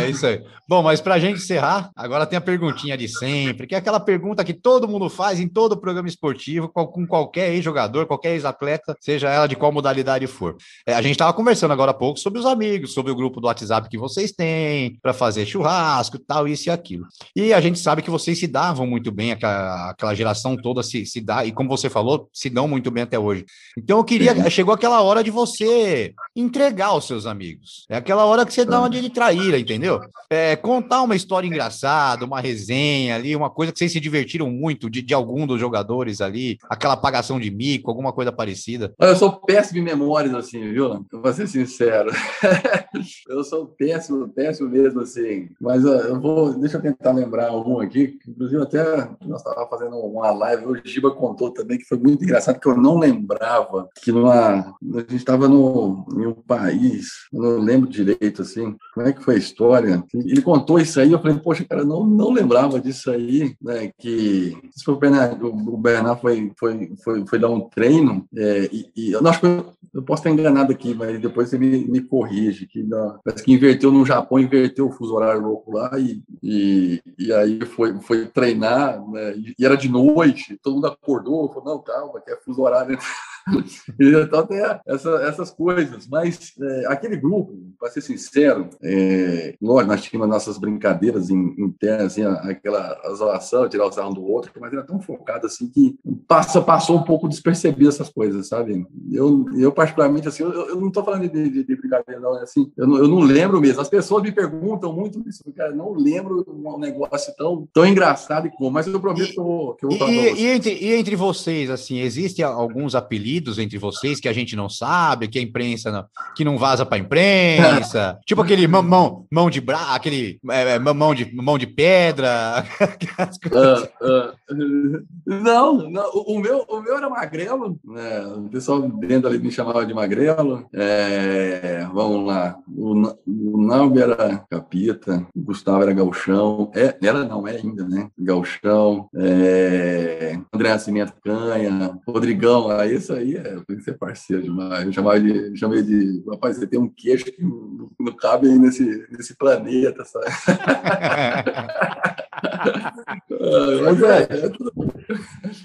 É isso aí. Bom, mas para a gente encerrar, agora tem a perguntinha de sempre, que é aquela pergunta que todo mundo faz em todo programa esportivo, com qualquer ex-jogador, qualquer ex-atleta, seja ela de qual modalidade for. É, a gente estava conversando agora há pouco sobre os amigos, sobre o grupo do WhatsApp que vocês têm para fazer churrasco, tal, isso e aquilo. E a gente sabe que vocês se davam muito bem, aquela, aquela geração toda se, se dá, e como você falou, se dão muito bem até hoje. Então eu queria, chegou aquela hora de você entregar os seus amigos. É aquela hora que você dá uma de traíra, entendeu? É, contar uma história engraçada, uma resenha ali, uma coisa que vocês se divertiram muito de, de algum dos jogadores ali, aquela apagação de mico, alguma coisa parecida. Eu sou péssimo em memórias, assim, viu? Vou ser sincero. <laughs> eu sou péssimo, péssimo mesmo, assim. Mas uh, eu vou, deixa eu tentar lembrar algum aqui, inclusive até nós estávamos fazendo uma live, o Giba contou também que foi muito engraçado, que eu não lembrava que numa, a gente estava em um país, não lembro direito, assim, como é que foi a história? Ele contou isso aí, eu falei, poxa, cara, não, não lembrava disso aí, né? Que se foi o Bernard, o Bernard foi, foi, foi, foi dar um treino, é, e, e eu acho que eu, posso estar enganado aqui, mas depois você me, me corrige, que não, parece que inverteu no Japão, inverteu o fuso horário louco lá, e, e, e aí foi, foi treinar, né, e era de noite, todo mundo acordou, falou, não, calma, que é fuso horário. <laughs> então tem essa, essas coisas, mas é, aquele grupo, para ser sincero, é, lógico, nós tínhamos nossas brincadeiras internas, assim, aquela zoação, tirar o sarro do outro, mas era tão focado assim que passa, passou um pouco despercebido essas coisas, sabe? Eu, eu particularmente, assim, eu, eu não estou falando de, de, de, brincadeira, não, é assim, eu não, eu não lembro mesmo. As pessoas me perguntam muito isso, cara, não lembro um negócio tão, tão engraçado e como, mas eu prometo que eu vou, que eu vou falar e, e, entre, e entre vocês, assim, existem alguns apelidos entre vocês que a gente não sabe, que a imprensa não, que não vaza para a imprensa, <laughs> tipo aquele mão, mão, mão de bra, aquele é, é mão de mão de pedra. uh, <laughs> uh, não, não, o meu, o meu era magrelo, né? O pessoal dentro ali me chamava de magrelo. É, vamos lá, o, o Nalbi era capita, o Gustavo era gauchão, é, era não, é ainda, né? Gauchão, é, André Nascimento Canha, Rodrigão, ah, isso aí é, tem que ser parceiro demais. Eu chamava de, chamei de, rapaz, você tem um queixo que não, não cabe aí nesse, nesse planeta, sabe? <laughs> Mas é, é tudo...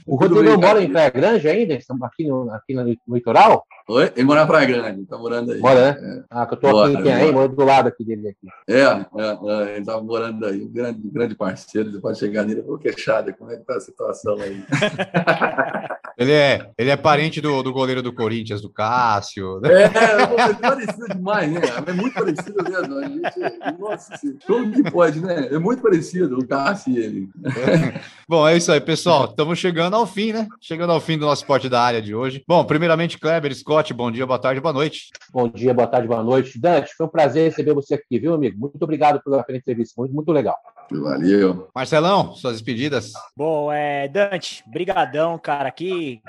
O Rodrigo mora em Praia Grande ainda? Estamos aqui no, aqui no, litoral? Oi? Ele mora em Praia Grande, tá morando aí. Mora, né? É. Ah, que eu tô aqui em aí, moro do lado aqui dele aqui. É, é, é ele tá morando aí, um grande, grande parceiro, você pode chegar nele, vou queixado, como é que tá a situação aí? <laughs> ele, é, ele é parente do, do goleiro do Corinthians, do Cássio. Né? É, é parecido demais, né? É muito parecido mesmo. A gente, nossa, como que pode, né? É muito parecido o Cássio e ele. <laughs> Bom, é isso aí, pessoal. Estamos chegando ao fim, né? Chegando ao fim do nosso esporte da área de hoje. Bom, primeiramente, Kleber, Scott, bom dia, boa tarde, boa noite. Bom dia, boa tarde, boa noite. Dante, foi um prazer receber você aqui, viu, amigo? Muito obrigado pela entrevista, muito, muito legal. Valeu. Marcelão, suas despedidas. Bom, é, Dante, brigadão, cara, aqui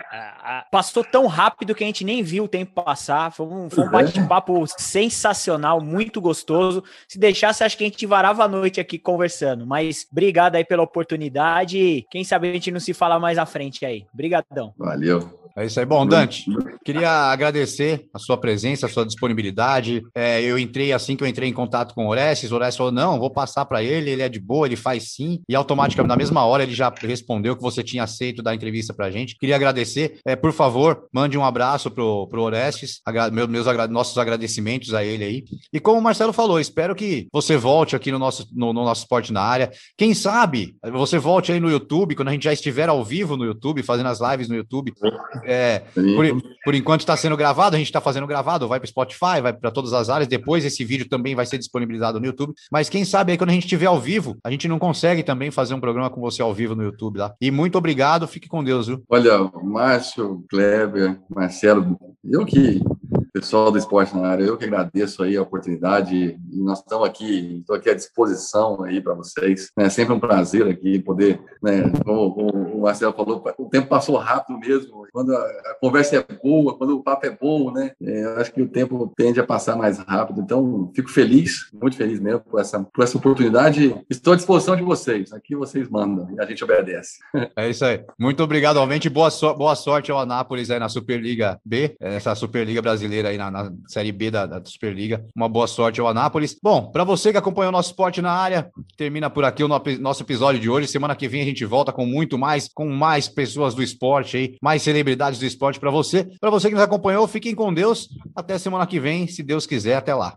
passou tão rápido que a gente nem viu o tempo passar. Foi um, foi um é. bate-papo sensacional, muito gostoso. Se deixasse, acho que a gente varava a noite aqui conversando. Mas obrigado aí pela oportunidade. Quem sabe a gente não se fala mais à frente aí. Brigadão. Valeu. É isso aí. Bom, Dante, queria agradecer a sua presença, a sua disponibilidade. É, eu entrei assim que eu entrei em contato com o Orestes, o Orestes falou: não, vou passar para ele, ele é de boa, ele faz sim. E automaticamente, na mesma hora, ele já respondeu que você tinha aceito dar entrevista para a gente. Queria agradecer. É, por favor, mande um abraço pro, pro Orestes, agra meus, meus agra nossos agradecimentos a ele aí. E como o Marcelo falou, espero que você volte aqui no nosso, no, no nosso esporte na área. Quem sabe você volte aí no YouTube, quando a gente já estiver ao vivo no YouTube, fazendo as lives no YouTube É, por, por, enquanto está sendo gravado, a gente está fazendo gravado, vai para Spotify, vai para todas as áreas. Depois esse vídeo também vai ser disponibilizado no YouTube. Mas quem sabe aí quando a gente estiver ao vivo, a gente não consegue também fazer um programa com você ao vivo no YouTube lá. E muito obrigado, fique com Deus, viu? Olha, Márcio, Kleber, Marcelo, eu que pessoal do Esporte na Área, eu que agradeço aí a oportunidade nós estamos aqui, estou aqui à disposição aí para vocês. É sempre um prazer aqui poder, né, como, como, o Marcelo falou, o tempo passou rápido mesmo. Quando a, conversa é boa, quando o papo é bom, né, é, eu acho que o tempo tende a passar mais rápido. Então, fico feliz, muito feliz mesmo por essa, por essa oportunidade. Estou à disposição de vocês. Aqui vocês mandam e a gente obedece. <laughs> É isso aí. Muito obrigado, realmente. Boa, so boa sorte ao Anápolis aí na Superliga B, essa Superliga brasileira aí na, na Série B da, da, Superliga. Uma boa sorte ao Anápolis. Bom, para você que acompanhou o nosso esporte na área, termina por aqui o no, nosso episódio de hoje. Semana que vem a gente volta com muito mais, com mais pessoas do esporte aí, mais celebridades do esporte para você. Para você que nos acompanhou, fiquem com Deus. Até semana que vem, se Deus quiser. Até lá.